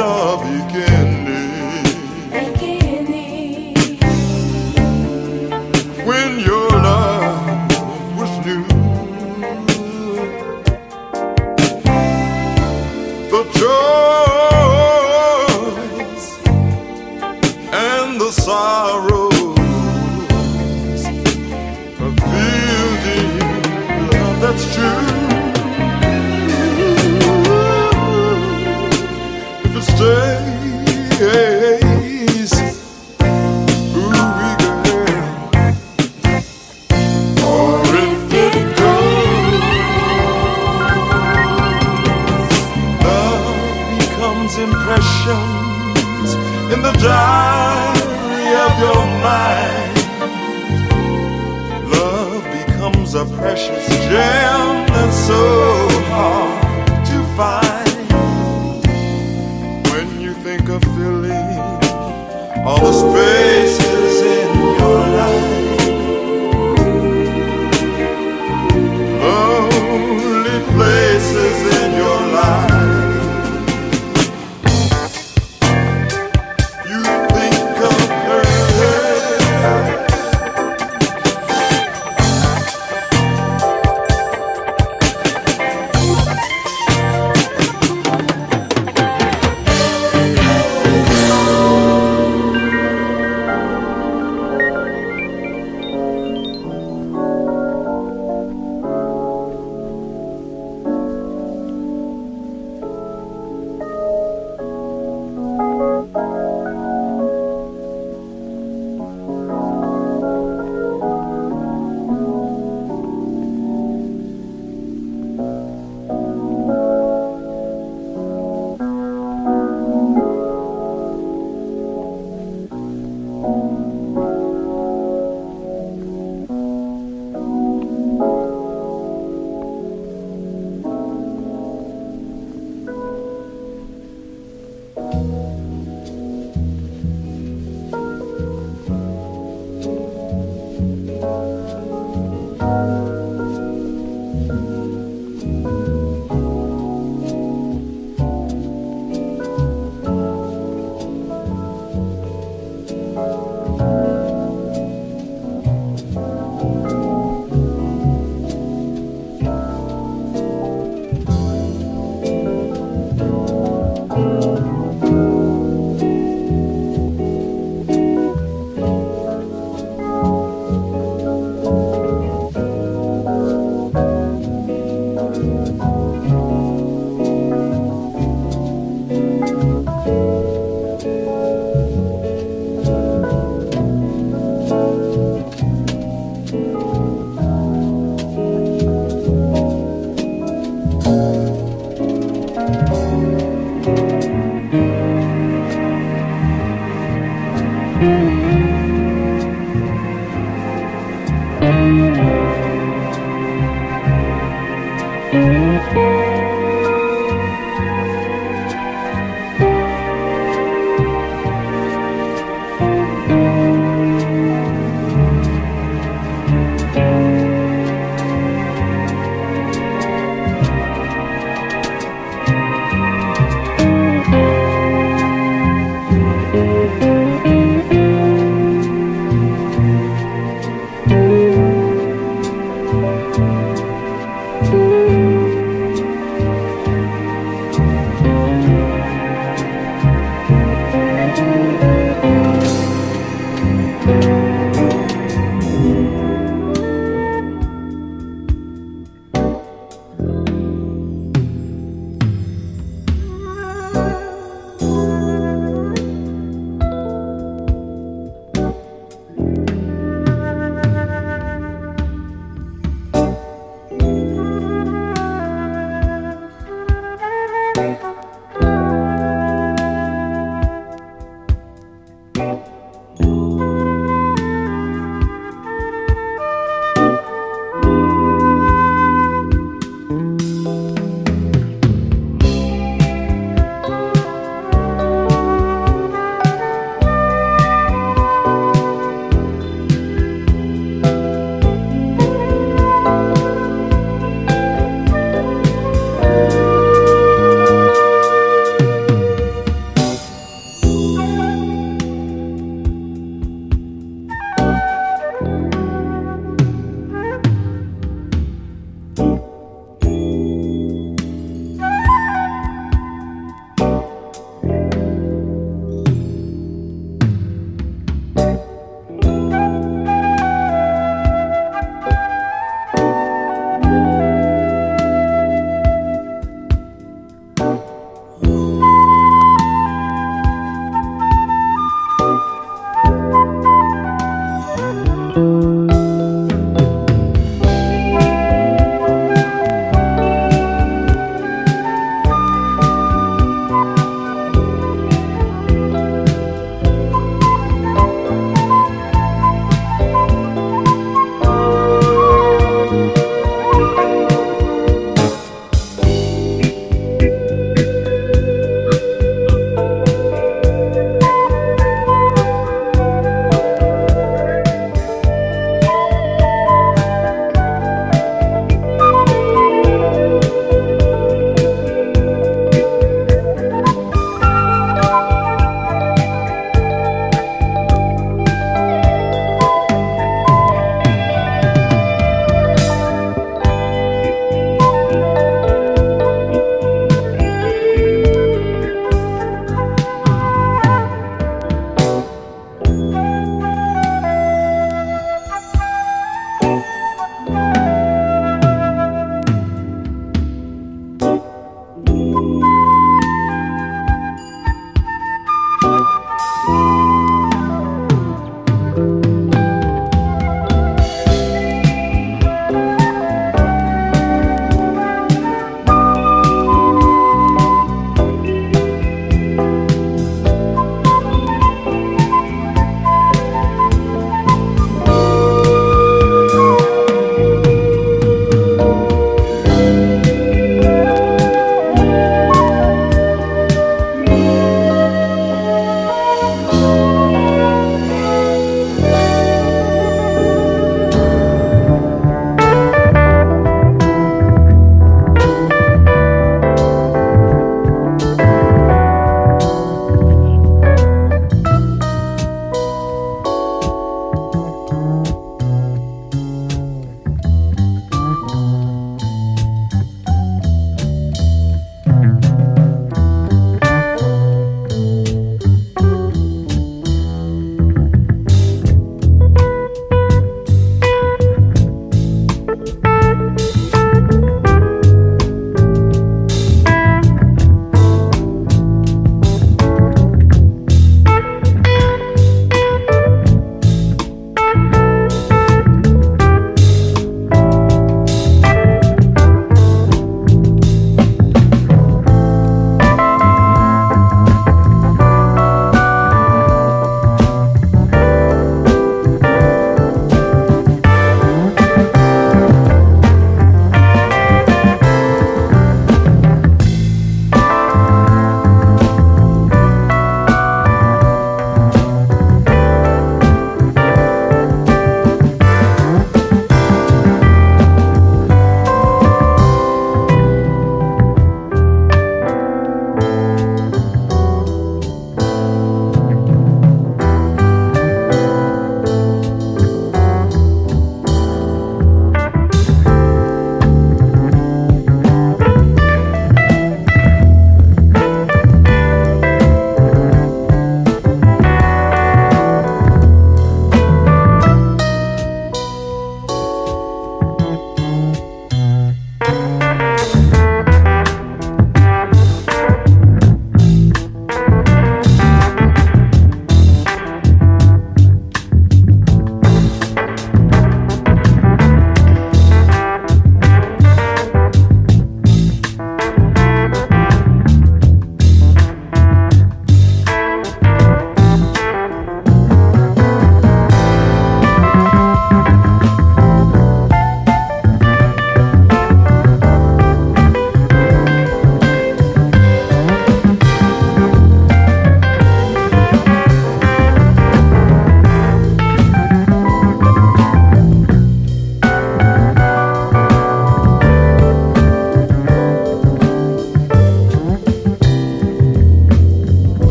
Of feeling.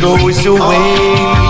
Goes away.